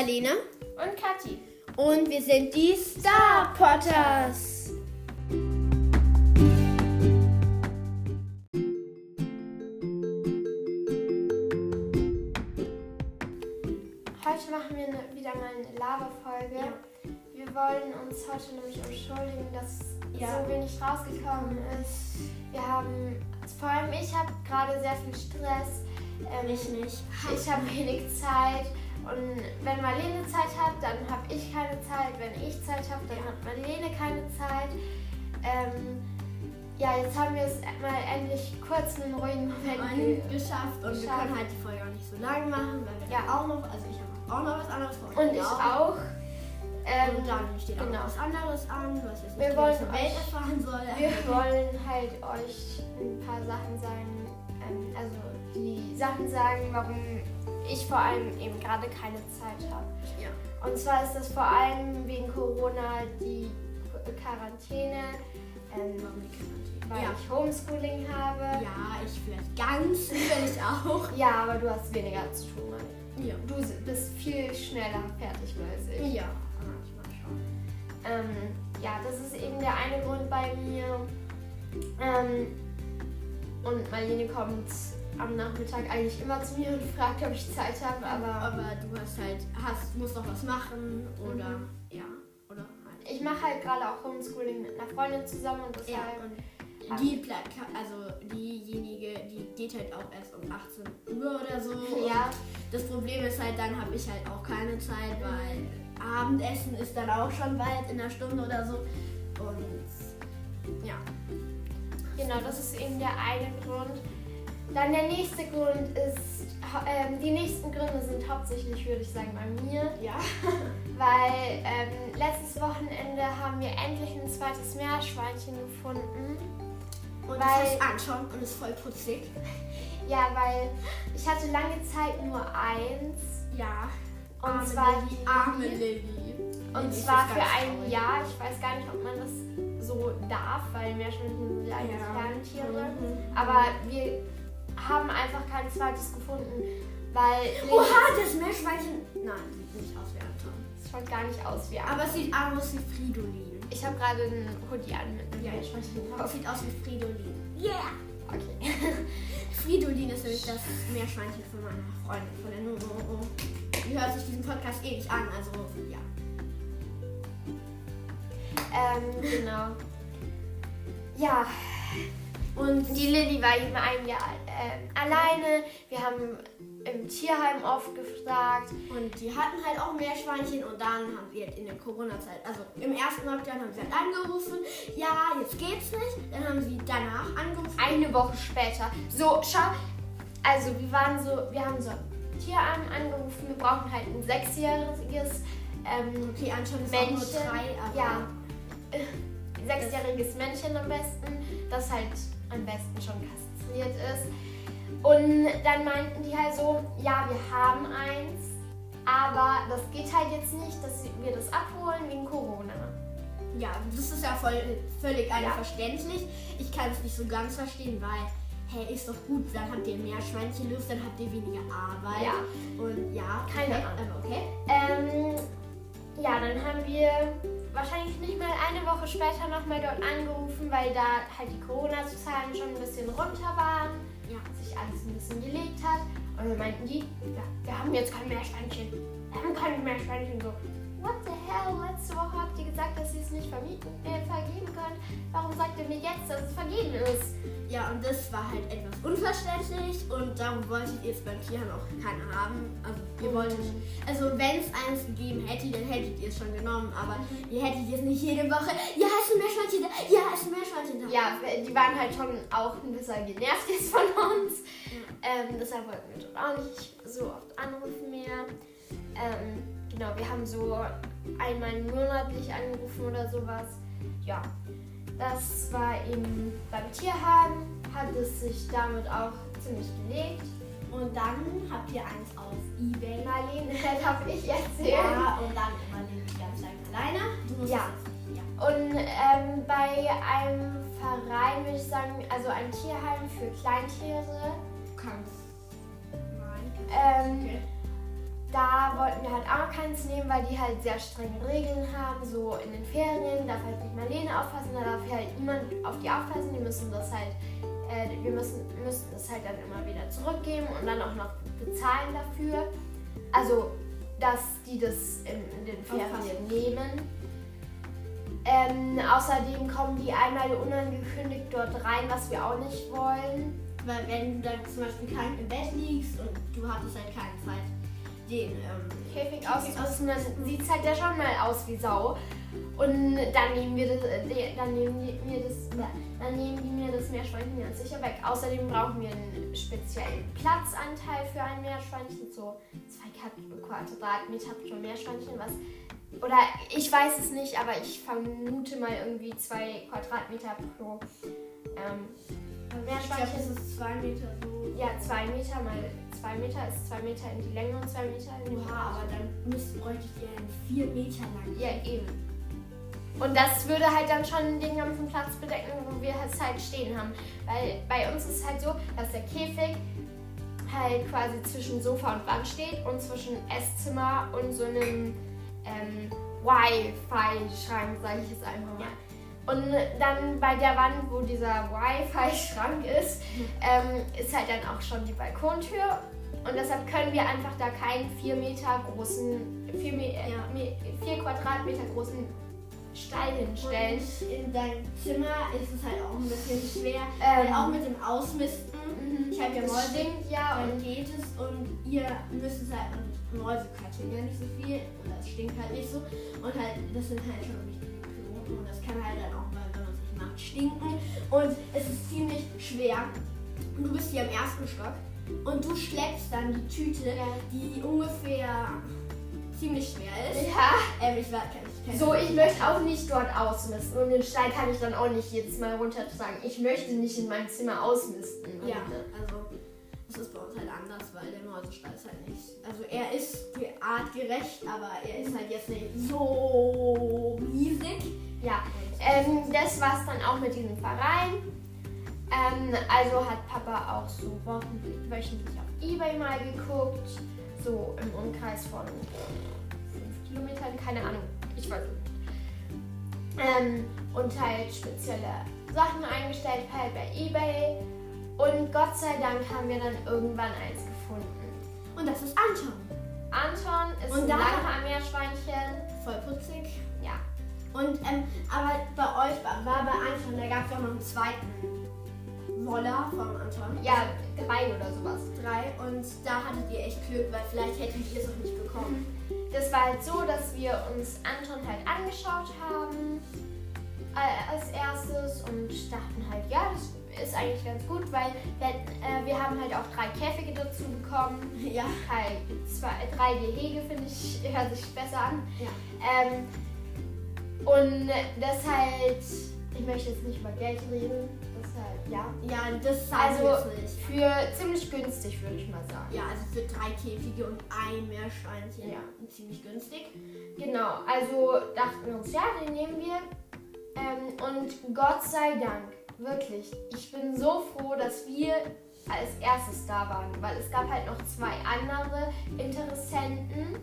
Marlene und Kathi. und wir sind die Star Potters. Heute machen wir ne, wieder mal eine Lava-Folge. Wir wollen uns heute nämlich entschuldigen, dass Ja. so wenig rausgekommen ist. Wir haben, vor allem ich habe gerade sehr viel Stress. Ähm, Ich nicht. Ich habe wenig Zeit und wenn Marlene Zeit hat, dann habe ich keine Zeit. Wenn ich Zeit habe, dann hat Marlene keine Zeit. Ähm, ja, jetzt haben wir es mal endlich kurz einen ruhigen Moment ge- Und geschafft. Und wir Geschafft. können halt die Folge auch nicht so lang machen, weil wir Ja. auch noch, also ich habe auch noch was anderes vor. Und ich auch. Ähm, und dann steht auch genau. noch was anderes an, was jetzt Wir wollen ganze Welt euch- erfahren soll. Wir wollen halt euch ein paar Sachen sagen, ähm, also die Sachen sagen, warum ich vor allem eben gerade keine Zeit habe. Ja. Und zwar ist das vor allem wegen Corona die Quarantäne, ähm, Warum die Quarantäne? weil Ja. ich Homeschooling habe. ja, ich vielleicht ganz, will ich auch. Ja, aber du hast weniger zu tun. Mann. Ja. Du bist viel schneller fertig als ich. Ja, manchmal schon. Ähm, ja, das ist eben der eine Grund bei mir. Ähm, und Marlene kommt am Nachmittag eigentlich immer zu mir und fragt, ob ich Zeit habe, aber Aber du hast halt, hast, musst noch was machen oder, Mhm. ja, oder halt. ich mache halt gerade auch Homeschooling mit einer Freundin zusammen und Ja, deshalb. und die, bleibt, also diejenige, die geht halt auch erst um 18 Uhr oder so. Ja, das Problem ist halt, dann habe ich halt auch keine Zeit, weil Abendessen ist dann auch schon bald in einer Stunde oder so. Und ja. genau, das ist eben der eine Grund. Dann der nächste Grund ist, ähm, die nächsten Gründe sind hauptsächlich, würde ich sagen, bei mir. Ja. Weil ähm, letztes Wochenende haben wir endlich ein zweites Meerschweinchen gefunden. Und Weil- ist anschauen und ist voll putzig. Ja, weil ich hatte lange Zeit nur eins. Ja. Und arme zwar Lilly, die arme Lilly. Und ist zwar für ein traurig. Jahr. Ich weiß gar nicht, ob man das so darf, weil Meerschweinchen sind ja eigentlich Ja. Ferntiere. Mhm. Aber wir haben einfach kein zweites gefunden, weil Oha, das Meerschweinchen. Nein, sieht nicht aus wie Anton. es schaut gar nicht aus wie ein. Aber es sieht aus wie Fridolin. ich habe gerade einen Hoodie an mit einem Ja. Meerschweinchen Es drauf. sieht aus wie Fridolin. Yeah! Okay. Fridolin ist nämlich das Meerschweinchen von meiner Freundin, von der Nono. Die hört sich diesen Podcast eh nicht an, also ja. ähm, genau. Ja, Und die Lilly war eben ein Jahr ähm, alleine. Wir haben im Tierheim oft gefragt. Und die hatten halt auch Meerschweinchen und dann haben halt in der Corona-Zeit, also im ersten Lockdown haben sie halt angerufen, ja, jetzt geht's nicht. Dann haben sie danach angerufen. Eine Woche später. So, schau. Also, wir waren so, wir haben so Tierarm angerufen. Wir brauchen halt ein sechsjähriges, ähm, Okay, Männchen. drei, Ja. äh, sechsjähriges Männchen am besten, das halt am besten schon kastriert ist. Und dann meinten die halt so, ja, wir haben eins, aber das geht halt jetzt nicht, dass wir das abholen wegen Corona. ja, das ist ja voll, völlig Ja. unverständlich. Ich kann es nicht so ganz verstehen, weil, hey, ist doch gut, dann habt ihr Meerschweinchen Luft, dann habt ihr weniger Arbeit. Ja. Und ja, Keine okay, Ahnung. aber okay. Ähm, ja, dann haben wir wahrscheinlich nicht mal eine Woche später nochmal dort angerufen, weil da halt die Corona-Zahlen schon ein bisschen runter waren, Ja. sich alles ein bisschen gelegt hat. Und dann meinten die, ja, wir haben jetzt kein Meerschweinchen. Wir haben kein Meerschweinchen. So, what the hell? Letzte Woche habt ihr gesagt, dass ihr es nicht vermieten, äh, vergeben könnt. Warum sagt ihr mir jetzt, dass es vergeben ist? Ja, und das war halt etwas unverständlich und darum wolltet ihr jetzt beim Tierheim auch keine haben. Also ihr wolltet, also wenn es eins gegeben hätte, dann hättet ihr es schon genommen, aber ihr hättet jetzt nicht jede Woche, ja, ist ein Meerschweinchen da, ja, ist ein Meerschweinchen da. Ja, die waren halt schon auch ein bisschen genervt jetzt von uns. Ähm, deshalb wollten wir auch nicht so oft anrufen mehr. Ähm, genau, wir haben so einmal monatlich angerufen oder sowas. Ja, das war eben beim Tierheim, hat es sich damit auch ziemlich gelegt. Und dann habt ihr eins auf Ebay. Marlene, darf ich erzählen? Ja, und dann überlebt ihr ganz lange alleine. Ja. ja. Und ähm, bei einem Verein würde ich sagen, also ein Tierheim für Kleintiere, Du kannst. Nein. ähm, Okay. Da wollten wir halt auch keins nehmen, weil die halt sehr strenge Regeln haben. So in den Ferien darf halt nicht Marlene aufpassen, da darf halt niemand auf die aufpassen. Die müssen das halt, äh, wir müssen, müssen das halt dann immer wieder zurückgeben und dann auch noch bezahlen dafür. Also, dass die das in, in den Ferien nehmen. Ähm, außerdem kommen die einmal unangekündigt dort rein, was wir auch nicht wollen. Weil wenn du dann zum Beispiel krank im Bett liegst und du hattest halt keine Zeit, den ähm, Käfig auszurüsten, dann sieht es halt ja schon mal aus wie Sau. Und dann nehmen wir das, äh, dann nehmen die mir das, dann nehmen die mir das Meerschweinchen ganz sicher weg. Außerdem brauchen wir einen speziellen Platzanteil für ein Meerschweinchen, so zwei Quadratmeter pro Meerschweinchen, was oder ich weiß es nicht, aber ich vermute mal irgendwie zwei Quadratmeter pro ähm, Meerschweinchen. Ich glaube, ist zwei Meter so. Ja, zwei Meter mal zwei Meter ist zwei Meter in die Länge und zwei Meter in die Breite. aber dann müsst, bräuchtet ihr einen vier Meter lang. Ja, eben. Und das würde halt dann schon den ganzen Platz bedecken, wo wir es halt stehen haben. Weil bei uns ist es halt so, dass der Käfig halt quasi zwischen Sofa und Wand steht und zwischen Esszimmer und so einem ähm, Wi-Fi-Schrank, sage ich jetzt einfach mal. Und dann bei der Wand, wo dieser Wi-Fi-Schrank ist, ähm, ist halt dann auch schon die Balkontür. Und deshalb können wir einfach da keinen 4 Meter großen, 4, Me ja. 4 Quadratmeter großen Stall hinstellen. Und in deinem Zimmer ist es halt auch ein bisschen schwer, ähm, auch mit dem Ausmisten. Mhm. Ich habe ja Mäuse, stinkt, ja, dann geht es und ihr müsst es halt, und Mäuse quatschen ja nicht so viel, oder es stinkt halt nicht so. Und halt, das sind halt schon Piloten und das kann halt dann auch mal, wenn man sich macht, stinken. Und es ist ziemlich schwer. Und du bist hier im ersten Stock und du schleppst dann die Tüte, die ungefähr ziemlich schwer ist. Ja. Ähm, ich war, ich so, ich möchte auch nicht dort ausmisten. Und den Stall kann ich dann auch nicht jedes Mal runtertragen. Ich möchte nicht in meinem Zimmer ausmisten. Ja, also das ist bei uns halt anders, weil der Mäusestall ist halt nicht. Also er ist artgerecht, aber er ist halt jetzt nicht so riesig. Ja, ähm, das war's dann auch mit diesem Verein. Ähm, also hat Papa auch so wöchentlich auf Ebay mal geguckt. So im Umkreis von 5 Kilometern, keine Ahnung, ich weiß nicht. Ähm, und halt spezielle Sachen eingestellt halt bei Ebay. Und Gott sei Dank haben wir dann irgendwann eins gefunden. Und das ist Anton. Anton ist und ein Langhaar-Meerschweinchen. Voll putzig. Und, ähm, aber bei euch war, war bei Anton, da gab es auch noch einen zweiten Woller von Anton. Ja, drei oder sowas. Drei. Und da hattet ihr echt Glück, weil vielleicht hättet ihr es auch nicht bekommen. Das war halt so, dass wir uns Anton halt angeschaut haben äh, als erstes und dachten halt, ja, das ist eigentlich ganz gut, weil wir, äh, wir haben halt auch drei Käfige dazu bekommen. Ja. Halt zwei, drei Gehege, finde ich, hört sich besser an. Ja. Ähm, und das halt, ich möchte jetzt nicht über Geld reden, deshalb, ja. Ja, das also für ziemlich günstig, würde ich mal sagen. Ja, also für drei Käfige und ein Meerschweinchen, ja, ziemlich günstig. Genau, also dachten wir uns, ja, den nehmen wir. Ähm, und Gott sei Dank Wirklich. Ich bin so froh, dass wir als erstes da waren, weil es gab halt noch zwei andere Interessenten.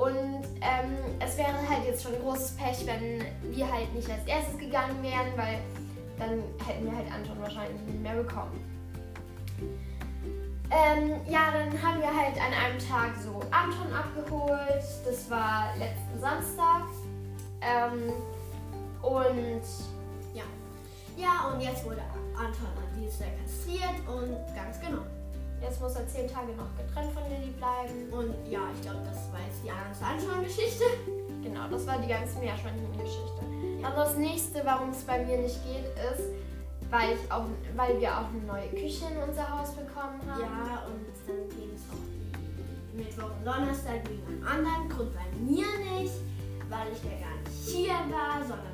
Und ähm, es wäre halt jetzt schon großes Pech, wenn wir halt nicht als erstes gegangen wären, weil dann hätten wir halt Anton wahrscheinlich nicht mehr bekommen. Ähm, ja, dann haben wir halt an einem Tag so Anton abgeholt. Das war letzten Samstag. Ähm, und ja, und jetzt wurde Anton an Dienstag kastriert und ganz genau. Jetzt muss er zehn Tage noch getrennt von Lilly bleiben. Und ja, ich glaube, das war jetzt die ganze Anton-Geschichte. Genau, das war die ganze Meerschweinchen-Geschichte. Dann das nächste, warum es bei mir nicht geht, ist, weil, ich auch, weil wir auch eine neue Küche in unser Haus bekommen haben. Ja, und dann ging es auch Mittwoch und Donnerstag wegen einem anderen Grund bei mir nicht, weil ich ja gar nicht hier war, sondern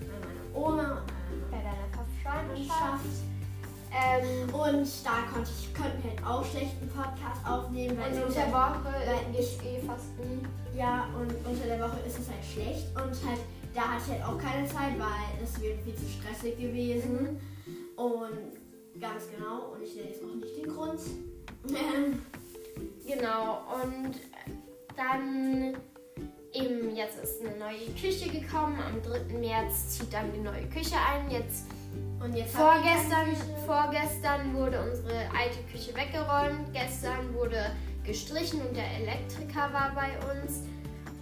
bei meiner Oma und Schwangerschaft. Ähm, und da konnte ich, konnten wir halt auch schlechten Podcast aufnehmen. Weil unter der Woche weil ich eh fast nie. Ja, und unter der Woche ist es halt schlecht. Und halt, da hatte ich halt auch keine Zeit, weil es wäre viel zu stressig gewesen. Mhm. Und ganz genau, und ich nenne jetzt auch nicht den Grund. Genau, und dann eben jetzt ist eine neue Küche gekommen. Am 3. März zieht dann die neue Küche ein. Jetzt Und jetzt vorgestern, vorgestern wurde unsere alte Küche weggeräumt. Gestern wurde gestrichen und der Elektriker war bei uns.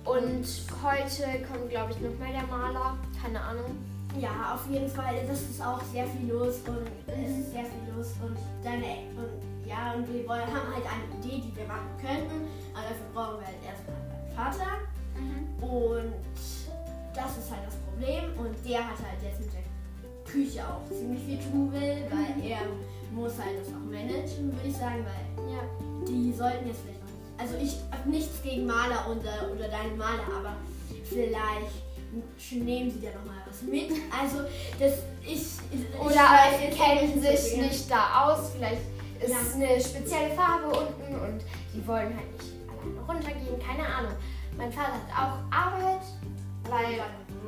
Und heute kommt, glaube ich, nochmal der Maler. Keine Ahnung. Ja, auf jeden Fall. Das ist auch sehr viel los und es ist sehr viel los und deine und ja und wir wollen, haben halt eine Idee, die wir machen könnten. Aber dafür brauchen wir halt erstmal meinen Vater und das ist halt das Problem und der hat halt jetzt mit der Küche auch ziemlich viel tun will, weil er muss halt das auch managen, würde ich sagen, weil Ja. die sollten jetzt vielleicht noch nicht. Also ich habe nichts gegen Maler oder, oder deinen Maler, aber vielleicht nehmen sie dir noch mal was mit. Also das ich, ich Oder jetzt kennen sich nicht da aus. Vielleicht ist Ja. es eine spezielle Farbe unten und die wollen halt nicht alleine runtergehen. Keine Ahnung. Mein Vater hat auch Arbeit, weil,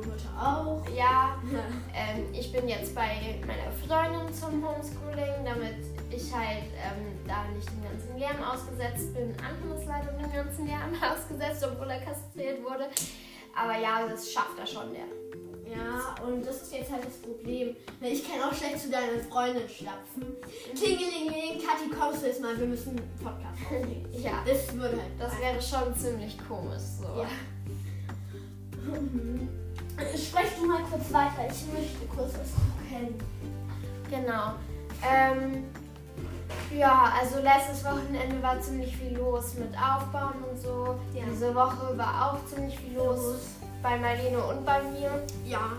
Mutter auch. ja, ähm, ich bin jetzt bei meiner Freundin zum Homeschooling, damit ich halt ähm, da nicht dem ganzen Lärm ausgesetzt bin. Anton ist leider dem ganzen Lärm ausgesetzt, obwohl er kastriert wurde. Aber ja, das schafft er schon, der. Ja, und das ist jetzt halt das Problem. Weil Ich kann auch schlecht zu deiner Freundin stapfen. Klingelingeling, Kathi, kommst du jetzt mal? Wir müssen einen Podcast aufnehmen. Ja, Das würde halt. das wäre schon ziemlich komisch so. Ja. Mhm. Sprech du mal kurz weiter. Ich möchte kurz was gucken. Genau. Ähm, ja, also letztes Wochenende war ziemlich viel los mit Aufbauen und so. Ja. Diese Woche war auch ziemlich viel los bei Marlene und bei mir. Ja.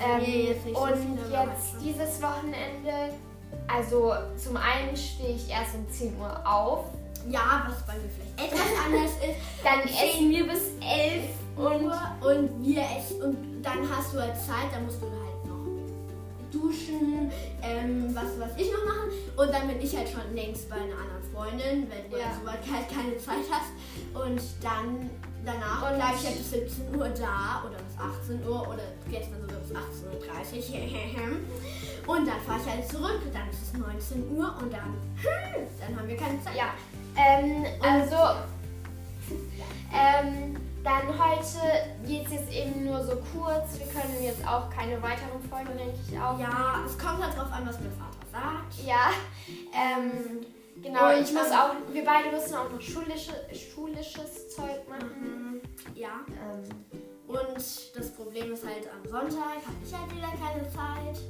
Ähm, Nee, jetzt so und halt jetzt dieses Wochenende, also zum einen stehe ich erst um 10 Uhr auf. Ja, was bei mir vielleicht etwas anders ist. Dann essen wir bis 11 und und wir essen und dann hast du halt Zeit, dann musst du halt noch duschen, ähm, was was ich noch machen und dann bin ich halt schon längst bei einer anderen Freundin, wenn du Ja. halt soweit halt keine Zeit hast und dann danach Und- bleibe ich halt bis 17 Uhr da oder bis 18 Uhr oder gestern sogar bis 18.30 Uhr und dann fahre ich halt zurück, dann ist es 19 Uhr und dann, dann haben wir keine Zeit. ja. Ähm, also, ähm, dann heute geht es jetzt eben nur so kurz. Wir können jetzt auch keine weiteren Folgen, denke ich, auch. Ja, es kommt halt drauf an, was mein Vater sagt. Ja, ähm, genau, Und ich muss auch, wir beide müssen auch noch schulische, schulisches Zeug machen. Mhm. Ja. Ähm, Und das Problem ist halt, am Sonntag habe ich halt wieder keine Zeit,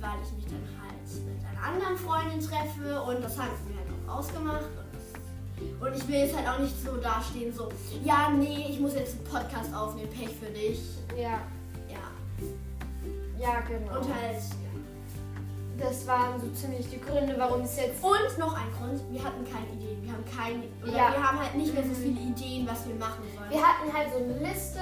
weil ich mich dann halt mit einer anderen Freundin treffe und das haben wir halt auch ausgemacht. Und, ich will jetzt halt auch nicht so dastehen, so, ja, nee, ich muss jetzt einen Podcast aufnehmen, Pech für dich. ja, Ja. ja, genau. Und halt, ja. das waren so ziemlich die Gründe, warum es jetzt. Und noch ein Grund, wir hatten keine Ideen. Wir haben keine, oder Ja. wir haben halt nicht mehr so viele Ideen, was wir machen sollen. Wir hatten halt so eine Liste.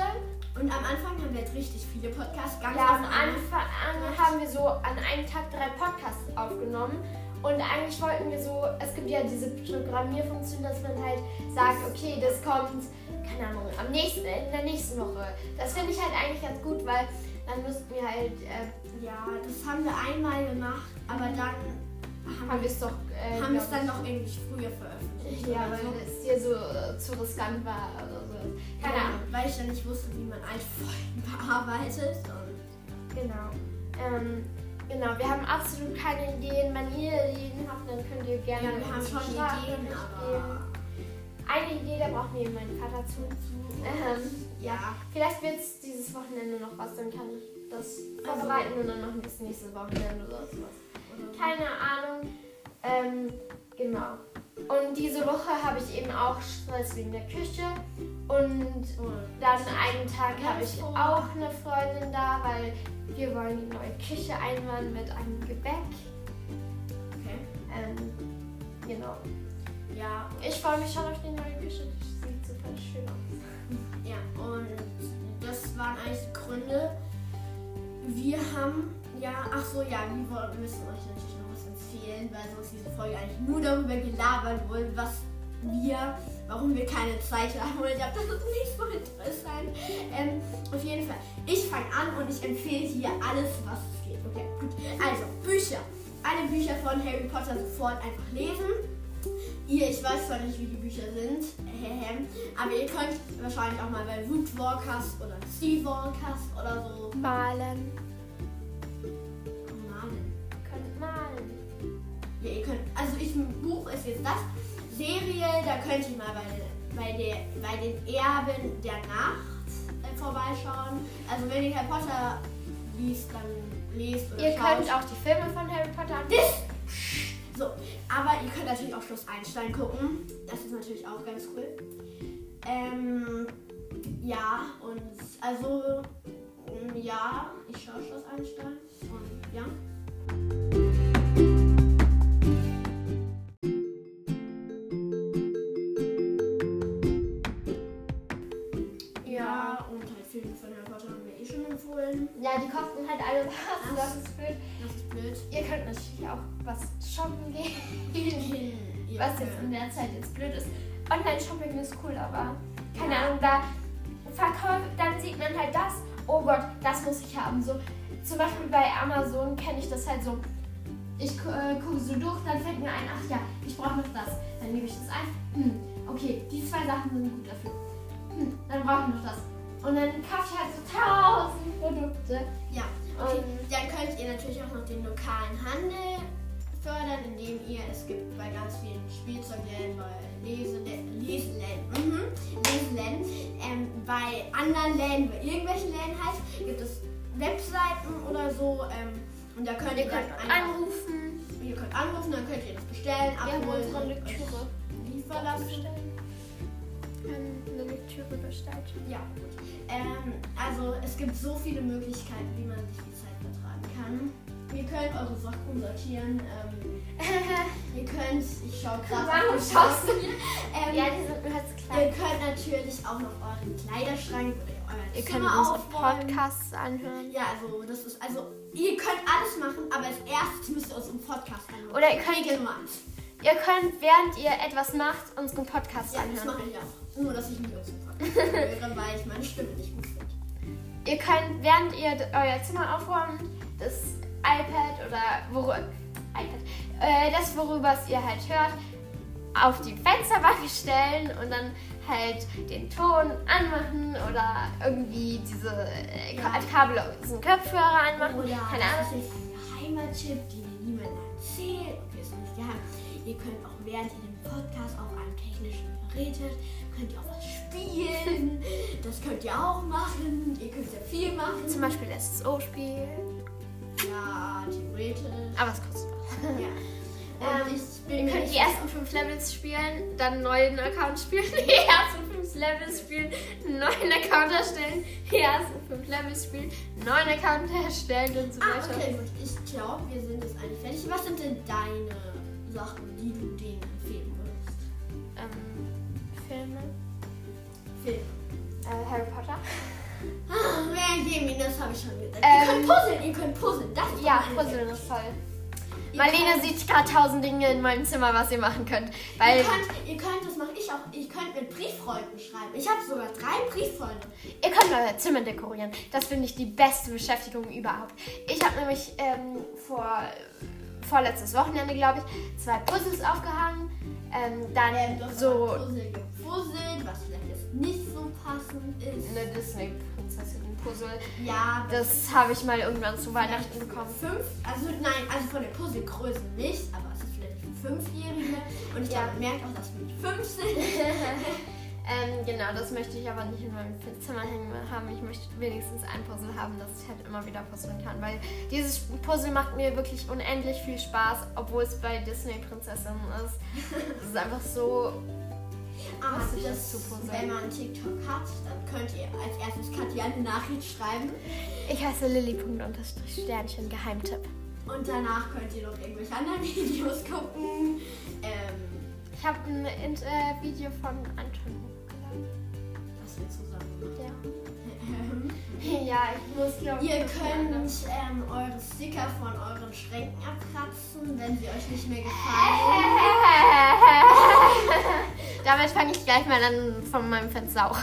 Und am Anfang haben wir jetzt richtig viele Podcasts, ganz Ja, am am Anfang an haben wir so an einem Tag drei Podcasts aufgenommen. Und eigentlich wollten wir so, es gibt ja diese Programmierfunktion, dass man halt sagt, okay, das kommt, keine Ahnung, am nächsten, in der nächsten Woche. Das finde ich halt eigentlich ganz gut, weil dann müssten wir halt, äh, Ja, das haben wir einmal gemacht, aber dann haben, haben wir es doch, äh, haben es dann doch irgendwie früher veröffentlicht. ich, ja, weil so. es dir so äh, zu riskant war oder so. Keine Ja, Ahnung. Weil ich dann nicht wusste, wie man alte Folgen bearbeitet. Und Genau. Ähm, genau, wir haben absolut keine Ideen. Wenn ihr Ideen habt, dann könnt ihr gerne ja, wir haben schon Ideen, geben. aber Eine Idee, da braucht mir meinen Vater zu. Ähm, ja. vielleicht wird es dieses Wochenende noch was, dann kann ich das vorbereiten und dann machen wir es nächstes Wochenende oder sowas. Keine Ahnung. Ähm, genau. Und diese Woche habe ich eben auch Stress wegen der Küche. Und dann einen Tag habe ich auch eine Freundin da, weil wir wollen die neue Küche einweihen mit einem Gebäck. okay. Ähm, genau. Ja, Ich freue mich schon auf die neue Küche. Die sieht super schön aus. ja. Und das waren eigentlich die Gründe. Wir haben, ja, ach so, ja, wir wollen- müssen euch natürlich noch was erzählen, weil sonst diese Folge eigentlich nur darüber gelabert wurde, was wir, warum wir keine Zeit haben. Und ich glaube, das ist nicht so interessant. Ähm, auf jeden Fall, ich fange an und ich empfehle hier alles, was es geht. Okay, gut. Also, Bücher. Alle Bücher von Harry Potter sofort einfach lesen. ihr, ich weiß zwar nicht, wie die Bücher sind, aber ihr könnt wahrscheinlich auch mal bei Root Walkers oder Steve Walkers oder so Malen. malen. Könnt malen. Ja, ihr könnt, also ich, Buch ist jetzt das. Serie, da könnt ihr mal bei, bei, der, bei den Erben der Nacht äh, vorbeischauen. Also wenn ihr Harry Potter liest, dann lest oder Ihr schaut. könnt auch die Filme von Harry Potter anschauen. So, aber ihr könnt natürlich auch Schloss Einstein gucken. Das ist natürlich auch ganz cool. Ähm, ja, und also, ja, ich schaue Schloss Einstein. Und ja. Ja, die kosten halt alle was. Ach. Das ist blöd. Das ist blöd. Ihr könnt natürlich auch was shoppen gehen. Ihr was jetzt in der Zeit jetzt blöd ist. Online-Shopping ist cool, aber keine Ja. Ahnung, da verkauft, dann sieht man halt das. Oh Gott, das muss ich haben. So, zum Beispiel bei Amazon kenne ich das halt so. Ich äh, gucke so durch, dann fällt mir ein, ach ja, ich brauche noch das. Dann gebe ich das ein. Hm, okay, die zwei Sachen sind gut dafür. Hm, dann brauche ich noch das. Und dann kaufe ich halt so tausend Produkte. Ja, okay. Und- Dann könnt ihr natürlich auch noch den lokalen Handel fördern, indem ihr, es gibt bei ganz vielen Spielzeugläden, bei Leseläden, Leseläden, mhm, Leseläden ähm, bei anderen Läden, bei irgendwelchen Läden halt, gibt es Webseiten oder so ähm, und da könnt ihr Ihr könnt einfach, anrufen. ihr könnt anrufen, dann könnt ihr das bestellen, abholen, liefern lassen. Lektüre bestellt. Ja, gut. Ähm, also es gibt so viele Möglichkeiten, wie man sich die Zeit vertragen kann. Ihr könnt eure Sachen sortieren. Ähm, ihr könnt, ich schaue gerade. Warum schaust du? Ähm, Ja, die sind nur jetzt Ihr klein. könnt natürlich auch noch euren Kleiderschrank oder euer Ihr Zimmer könnt aufräumen. Podcasts anhören. Ja, also das ist also ihr könnt alles machen, aber als erstes müsst ihr unseren Podcast anhören. Oder ihr könnt-. Ihr könnt, während ihr etwas macht, unseren Podcast Ja, das anhören. mache ich auch. Nur dass ich nicht unseren Podcast höre, weil ich meine Stimme nicht gut finde. Ihr könnt, während ihr euer Zimmer aufräumt, das iPad oder worüber, iPad, äh, das, worüber es ihr halt hört, auf die Fensterbank stellen und dann halt den Ton anmachen oder irgendwie diese äh, Ja. kabellosen Kopfhörer anmachen. Oder Keine das Ahnung. ist jetzt ein geheimer Tipp, den ihr niemandem erzählt. Okay, ist nicht geheim. Ihr könnt auch während ihr den Podcast auf einem technischen Gerät hört, könnt ihr auch was spielen. Das könnt ihr auch machen. Ihr könnt sehr viel machen. Zum Beispiel SSO-Spiel. Ja, theoretisch. Aber es kostet was. Ja. Ähm, Ihr könnt die ersten fünf Levels spielen, dann einen neuen Account spielen, die ersten fünf Levels spielen, einen neuen Account erstellen, die ersten fünf Levels spielen, einen neuen Account erstellen und so Ah, weiter. okay, gut. Ich glaube, wir sind jetzt eigentlich fertig. Was sind denn deine Sachen, die du denen? Filme. Äh, Harry Potter. Ah, Benjamin, das habe ich schon gesagt. ihr Ähm, könnt puzzeln, ihr könnt puzzeln. Das ist Ja, Puzzeln ist toll. Ihr Marlene sieht gerade tausend Dinge in meinem Zimmer, was ihr machen könnt. Ihr Weil könnt, ihr könnt, das mache ich auch, ihr könnt mit Brieffreunden schreiben. Ich habe sogar drei Brieffreunde. ihr könnt euer Zimmer dekorieren. Das finde ich die beste Beschäftigung überhaupt. Ich habe nämlich ähm, vor vorletztes Wochenende, glaube ich, zwei Puzzles aufgehangen. Ähm, dann hast so Puzzle was vielleicht jetzt nicht so passend ist. eine Disney-Prinzessin-Puzzle. Ja, Das habe ich mal irgendwann zu Weihnachten bekommen. Fünf, also nein, also von der Puzzlegröße nicht, aber es ist vielleicht für Fünfjährige. Und ich Ja. glaube, merkt auch, dass wir mit fünf sind. Ähm, genau, das möchte ich aber nicht in meinem Zimmer hängen haben. Ich möchte wenigstens ein Puzzle haben, das ich halt immer wieder puzzeln kann. Weil dieses Puzzle macht mir wirklich unendlich viel Spaß, obwohl es bei Disney-Prinzessinnen ist. Es ist einfach so. Aber das, das wenn man TikTok hat, dann könnt ihr als erstes Katja eine Nachricht schreiben. Ich heiße Lilly.Sternchen Geheimtipp. Und danach könnt ihr noch irgendwelche anderen Videos gucken. Ähm, Ich habe ein äh, Video von Anton hochgeladen. was wir zusammen machen. Ja. Ich muss glaube Ihr könnt ähm, eure Sticker von euren Schränken abkratzen, wenn sie euch nicht mehr gefallen. Damit fange ich gleich mal an von meinem Fenster auch.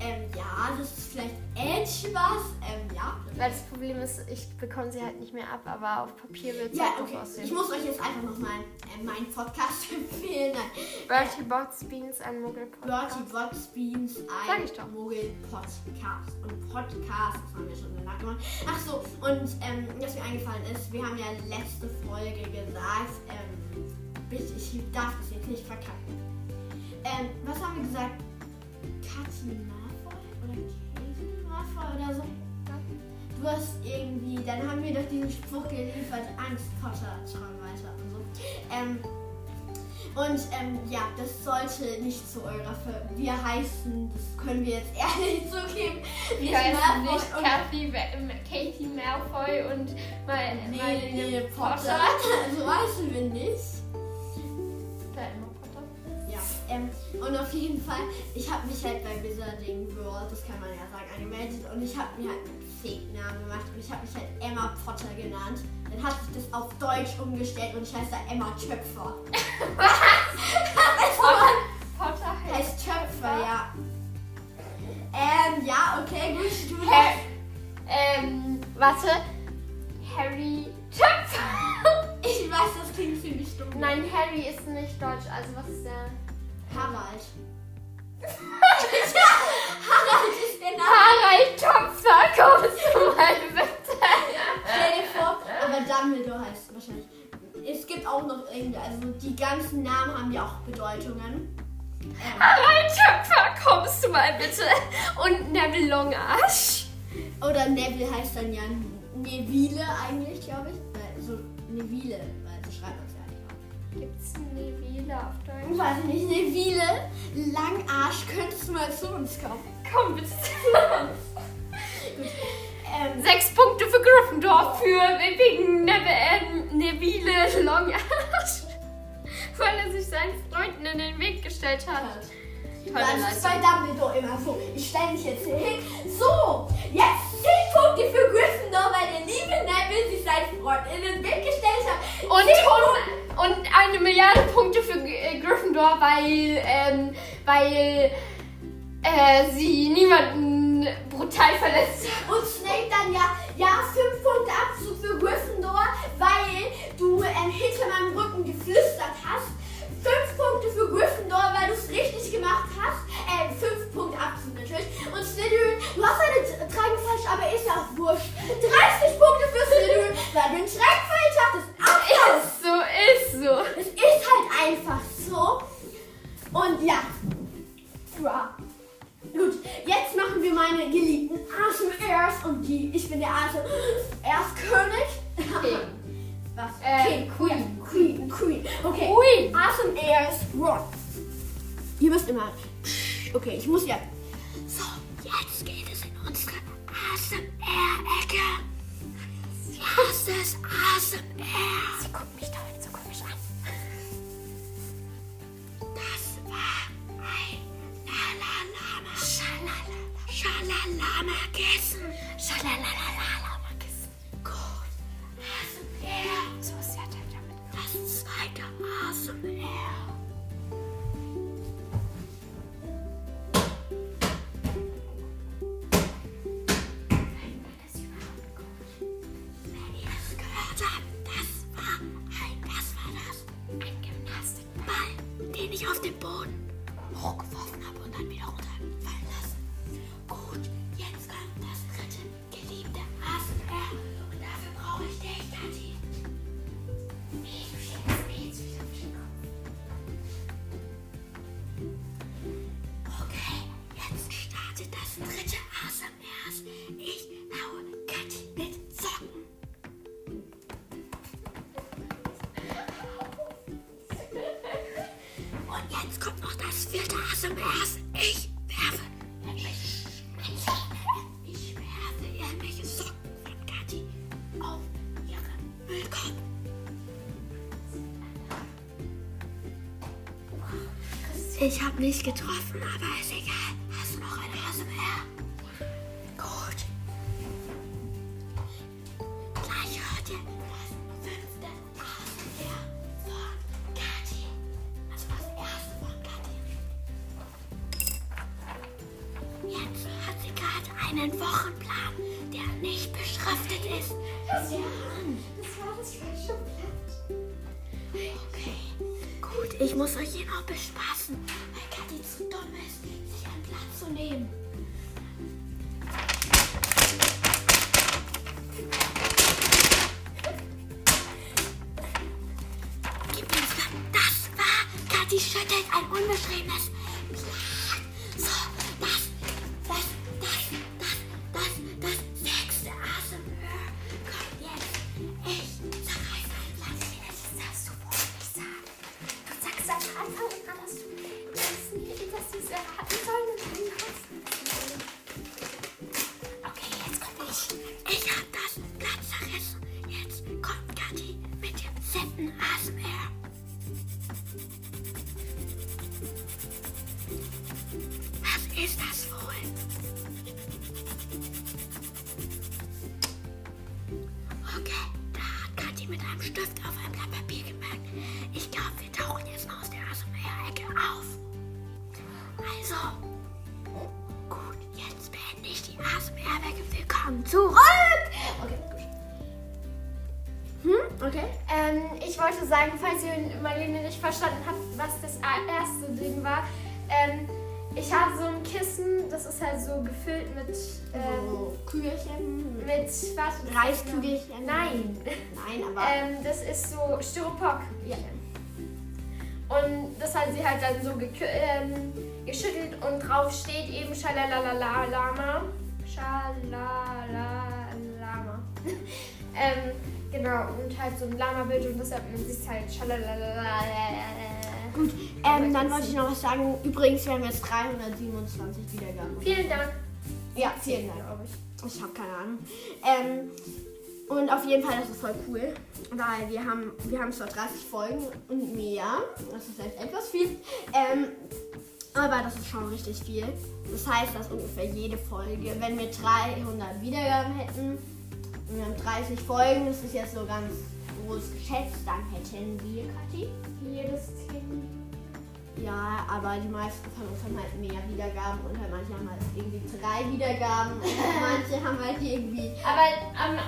Ähm, ja, das ist vielleicht etwas, ähm, ja. Weil das Problem ist, ich bekomme sie halt nicht mehr ab, aber auf Papier wird es Ja, halt okay. aussehen. Ich muss euch jetzt einfach nochmal äh, meinen Podcast empfehlen. Bertie Bots Beans, ein Muggel-Podcast. Bertie Box Beans, ein. Mogel-Podcast. Und Podcast, das haben wir schon gemacht. Ach so, und ähm, was mir eingefallen ist, wir haben ja letzte Folge gesagt, ähm, bitte, ich darf das jetzt nicht verkacken. Ähm, was haben wir gesagt? Malfoy oder Katie Malfoy oder so? Du hast irgendwie, dann haben wir doch diesen Spruch geliefert, Angst, Potter, träum weiter und so. Ähm, und ähm, ja, das sollte nicht zu eurer Ver Wir heißen, das können wir jetzt ehrlich zugeben, Ich nicht heiße Malfoy nicht Kathy, Katie Malfoy und mein, Nee, nee, Potter. Potter. so heißen wir nicht. Ähm, und auf jeden Fall, ich habe mich halt bei Wizarding World, das kann man ja sagen, angemeldet und ich habe mir halt einen Fake-Namen gemacht und ich habe mich halt Emma Potter genannt. Dann hat sich das auf Deutsch umgestellt und ich heiße da Emma Töpfer. Potter heißt Heißt Töpfer, ja. Ähm, ja, okay, gut. Du Har ähm, warte. Harry Töpfer. Ich weiß, das klingt ziemlich dumm. Nein, Harry ist nicht deutsch. Also was ist der? Harald. Harald ist der Name. Harald Töpfer, kommst du mal bitte? Stell dir vor, aber Dumbledore heißt wahrscheinlich. Es gibt auch noch irgendwie, also die ganzen Namen haben ja auch Bedeutungen. Ähm, Harald Töpfer, kommst du mal bitte? Und Neville Longarsch. oder Neville heißt dann ja Neville eigentlich, glaube ich. Weil, So Neville, Gibt's Neville auf Deutsch? weiß nicht, Neville, Langarsch, könntest du mal zu uns kommen. Komm bitte. Ähm, Sechs Punkte für Gryffindor für wegen Neve äh, Neville Longarsch. Weil er sich seinen Freunden in den Weg gestellt hat. Tolle Das ist bei. Dumbledore immer so. Ich stelle mich jetzt hier hin. So, jetzt 10 Punkte für Gryffindor, weil der liebe Neville sich seinen Freund in den Weg gestellt hat. Und, um, und eine Milliarde Punkte für äh, Gryffindor, weil, ähm, weil äh, sie niemanden brutal verletzt haben. Und Snape dann ja, ja, 5 Punkte Abzug für Gryffindor, weil du ähm, hinter meinem Rücken geflüstert hast. 5 Punkte für Gryffindor, weil du es richtig gemacht hast. Äh, 5 Punkte Abzug natürlich. Und Slytherin, du hast deine Trage falsch, aber ist ja auch wurscht. 30 Punkte für Slytherin, weil du den Schreck auf den Boden Ich habe nicht getroffen, aber ist egal. Ich muss euch hier noch bespaßen, weil Kathi zu dumm ist, sich ein Blatt zu nehmen. Gib mir Blatt. Das war Kathi schüttelt ein unbeschriebenes Kissen, das ist halt so gefüllt mit, ähm, so Kügelchen. mit was? Reiskügelchen. Nein. Nein, aber. Ähm, das ist so Styropor-Kügelchen. Und das hat sie halt dann so ähm, geschüttelt und drauf steht eben Schalalalama. Schalalalama. ähm, genau, und halt so ein Lama-Bild und deshalb nennt sich halt Schalalalala. Gut, ähm, dann wollte ich noch was sagen. Übrigens, wir haben jetzt 327 Wiedergaben. Vielen Dank. Ja, vielen Dank. glaube ich. Ich habe keine Ahnung. Ähm, und auf jeden Fall, das ist voll cool, weil wir haben, wir haben zwar 30 Folgen und mehr, das ist vielleicht etwas viel, ähm, aber das ist schon richtig viel. Das heißt, dass ungefähr jede Folge, wenn wir 300 Wiedergaben hätten und wir haben 30 Folgen, das ist jetzt so ganz groß geschätzt, dann hätten wir, Kathi, Jedes Kind. ja, aber die meisten von uns haben halt mehr Wiedergaben und halt manche haben halt irgendwie drei Wiedergaben und manche haben halt irgendwie Aber ähm,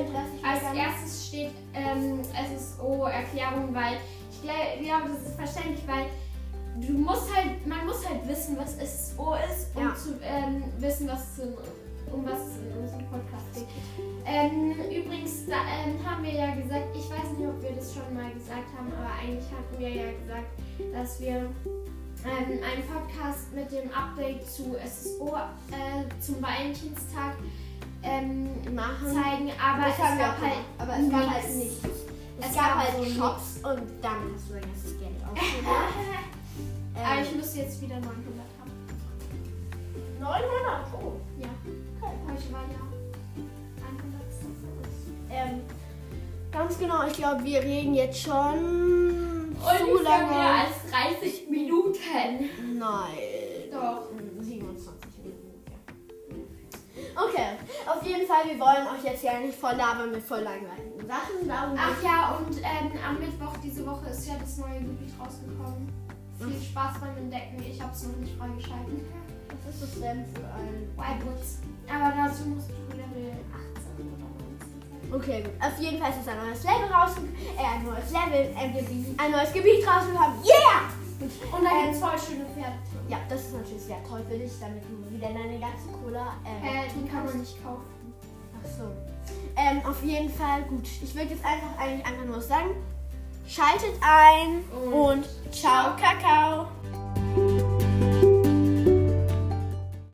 ähm, 34 als erstes steht ähm, SSO-Erklärung, weil ich gl- glaube, das ist verständlich, weil du musst halt, man muss halt wissen, was SSO ist, um Ja. zu ähm, wissen, was es in, um was es in unserem Podcast geht. Ähm, übrigens, da ähm, haben wir ja gesagt, ich weiß nicht, ob wir das schon mal gesagt haben, aber eigentlich hatten wir ja gesagt, dass wir ähm, einen Podcast mit dem Update zu SSO äh, zum Valentinstag ähm, machen. zeigen, aber es gab halt aber es gab halt nichts. Es, Es gab, gab halt so Shops und dann hast du dein ganzes Geld ausgegeben. Aber ich ähm, müsste jetzt wieder 900 haben. 900, oh. Ja. Heute war ja 100. Ähm, ganz genau, ich glaube, wir reden jetzt schon zu Ungefähr mehr lange. als 30 Minuten. Nein. Doch. 27 Minuten. Ja. Okay, auf jeden Fall, wir wollen euch jetzt ja nicht voll labern mit voll langweiligen Sachen. Darum Ach ja, und ähm, am Mittwoch diese Woche ist ja das neue Gebiet rausgekommen. Viel Spaß beim Entdecken. Ich habe es noch nicht freigeschalten. was ist das denn für ein... Wildwoods. Aber dazu musst du Okay, gut. Auf jeden Fall ist ein neues Level rausgekommen. Äh, ein neues Level, ein Gebiet, ein neues Gebiet rausgekommen. Yeah! Und da Ähm, gibt es voll schöne Pferde. Ja, das ist natürlich sehr toll für dich, damit du wieder deine ganze Cola äh, Äh, die kann man nicht kaufen. Ach so. Ähm, auf jeden Fall gut. Ich würde jetzt einfach eigentlich einfach nur sagen, schaltet ein Und und ciao, Kakao.